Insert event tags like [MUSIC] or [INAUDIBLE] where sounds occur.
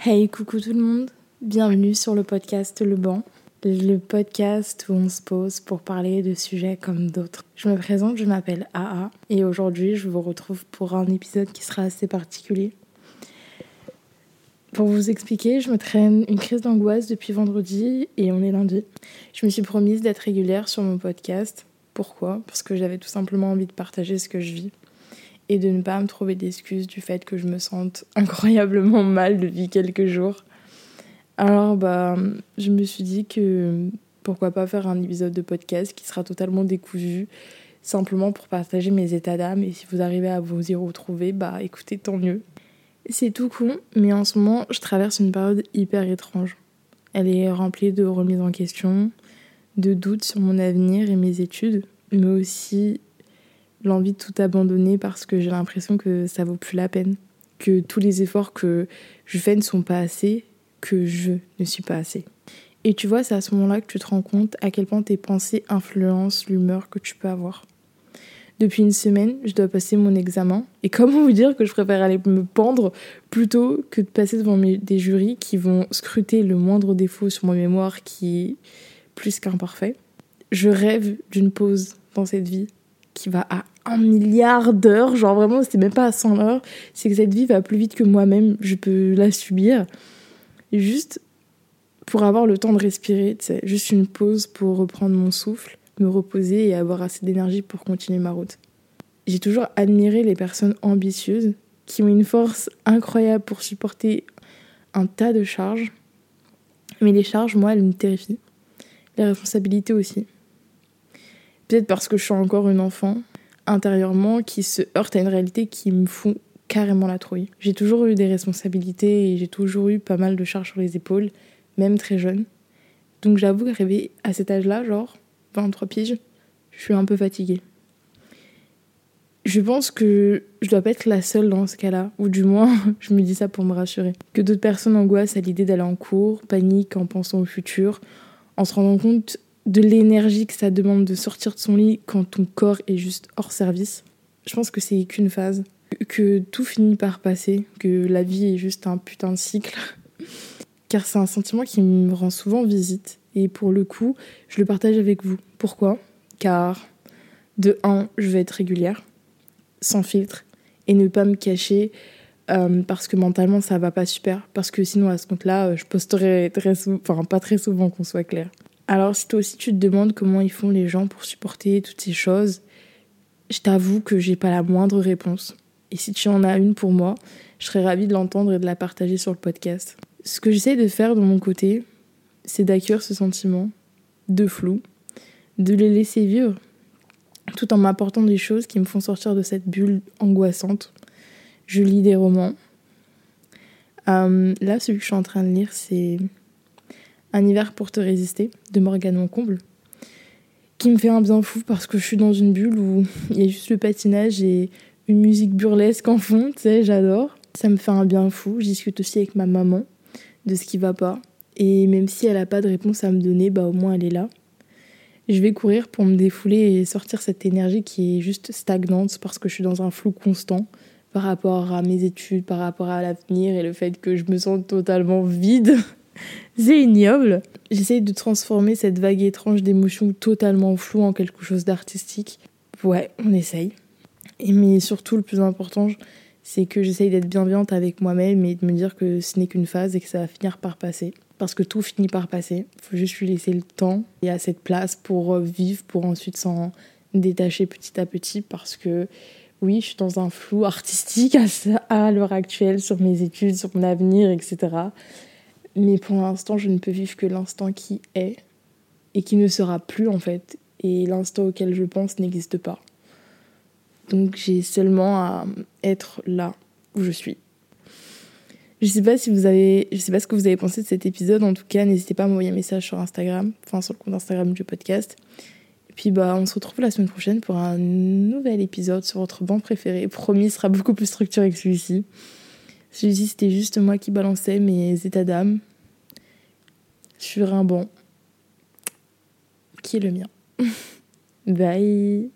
Hey, coucou tout le monde. Bienvenue sur le podcast Le Banc, le podcast où on se pose pour parler de sujets comme d'autres. Je me présente, je m'appelle AA et aujourd'hui je vous retrouve pour un épisode qui sera assez particulier. Pour vous expliquer, je me traîne une crise d'angoisse depuis vendredi et on est lundi. Je me suis promise d'être régulière sur mon podcast. Pourquoi? Parce que j'avais tout simplement envie de partager ce que je vis et de ne pas me trouver d'excuses du fait que je me sente [LAUGHS] incroyablement mal depuis quelques jours. Alors bah je me suis dit que pourquoi pas faire un épisode de podcast qui sera totalement décousu simplement pour partager mes états d'âme et si vous arrivez à vous y retrouver bah écoutez tant mieux. C'est tout con mais en ce moment je traverse une période hyper étrange. Elle est remplie de remises en question, de doutes sur mon avenir et mes études, mais aussi l'envie de tout abandonner parce que j'ai l'impression que ça vaut plus la peine, que tous les efforts que je fais ne sont pas assez, que je ne suis pas assez. Et tu vois, c'est à ce moment-là que tu te rends compte à quel point tes pensées influencent l'humeur que tu peux avoir. Depuis une semaine, je dois passer mon examen. Et comment vous dire que je préfère aller me pendre plutôt que de passer devant des jurys qui vont scruter le moindre défaut sur mon mémoire qui est plus qu'imparfait? Je rêve d'une pause dans cette vie qui va à un milliard d'heures. Genre vraiment, c'est même pas à 100 heures. C'est que cette vie va plus vite que moi-même. Je peux la subir. juste pour avoir le temps de respirer, c'est juste une pause pour reprendre mon souffle, me reposer et avoir assez d'énergie pour continuer ma route. J'ai toujours admiré les personnes ambitieuses qui ont une force incroyable pour supporter un tas de charges. Mais les charges, moi, elles me terrifient. Les responsabilités aussi. Peut-être parce que je suis encore une enfant intérieurement qui se heurte à une réalité qui me fout carrément la trouille. J'ai toujours eu des responsabilités et j'ai toujours eu pas mal de charges sur les épaules, même très jeune. Donc j'avoue qu'arrivé à cet âge-là, genre 23 piges, je suis un peu fatiguée. Je pense que je dois pas être la seule dans ce cas-là, ou du moins [LAUGHS] je me dis ça pour me rassurer. Que d'autres personnes angoissent à l'idée d'aller en cours, paniquent en pensant au futur, en se rendant compte de l'énergie que ça demande de sortir de son lit quand ton corps est juste hors service. Je pense que c'est qu'une phase, que tout finit par passer, que la vie est juste un putain de cycle. [LAUGHS] Car c'est un sentiment qui me rend souvent visite. Et pour le coup, je le partage avec vous. Pourquoi? Car, de un, je vais être régulière, sans filtre, et ne pas me cacher euh, parce que mentalement ça va pas super. Parce que sinon, à ce compte-là, je posterai très souvent, enfin pas très souvent qu'on soit clair. Alors si toi aussi tu te demandes comment ils font les gens pour supporter toutes ces choses, je t'avoue que j'ai pas la moindre réponse. Et si tu en as une pour moi, je serais ravie de l'entendre et de la partager sur le podcast. Ce que j'essaie de faire de mon côté, c'est d'accueillir ce sentiment de flou, de les laisser vivre, tout en m'apportant des choses qui me font sortir de cette bulle angoissante. Je lis des romans. Euh, là, celui que je suis en train de lire, c'est un hiver pour te résister de Morgane Moncomble, qui me fait un bien fou parce que je suis dans une bulle où il y a juste le patinage et une musique burlesque en fond, tu sais, j'adore. Ça me fait un bien fou. Je discute aussi avec ma maman de ce qui va pas. Et même si elle n'a pas de réponse à me donner, bah au moins elle est là. Je vais courir pour me défouler et sortir cette énergie qui est juste stagnante parce que je suis dans un flou constant par rapport à mes études, par rapport à l'avenir et le fait que je me sens totalement vide. [LAUGHS] c'est ignoble. J'essaye de transformer cette vague étrange d'émotions totalement floue en quelque chose d'artistique. Ouais, on essaye. Et mais surtout, le plus important, c'est que j'essaye d'être bienveillante avec moi-même et de me dire que ce n'est qu'une phase et que ça va finir par passer. Parce que tout finit par passer. Il faut juste lui laisser le temps et à cette place pour vivre, pour ensuite s'en détacher petit à petit. Parce que oui, je suis dans un flou artistique à l'heure actuelle sur mes études, sur mon avenir, etc. Mais pour l'instant, je ne peux vivre que l'instant qui est et qui ne sera plus en fait. Et l'instant auquel je pense n'existe pas. Donc j'ai seulement à être là où je suis. Je sais pas si vous avez, je sais pas ce que vous avez pensé de cet épisode. En tout cas, n'hésitez pas à m'envoyer un message sur Instagram, enfin sur le compte Instagram du podcast. Et puis bah, on se retrouve la semaine prochaine pour un nouvel épisode sur votre banc préféré. Promis, sera beaucoup plus structuré que celui-ci. Celui-ci, c'était juste moi qui balançais mes états d'âme sur un banc qui est le mien? Bye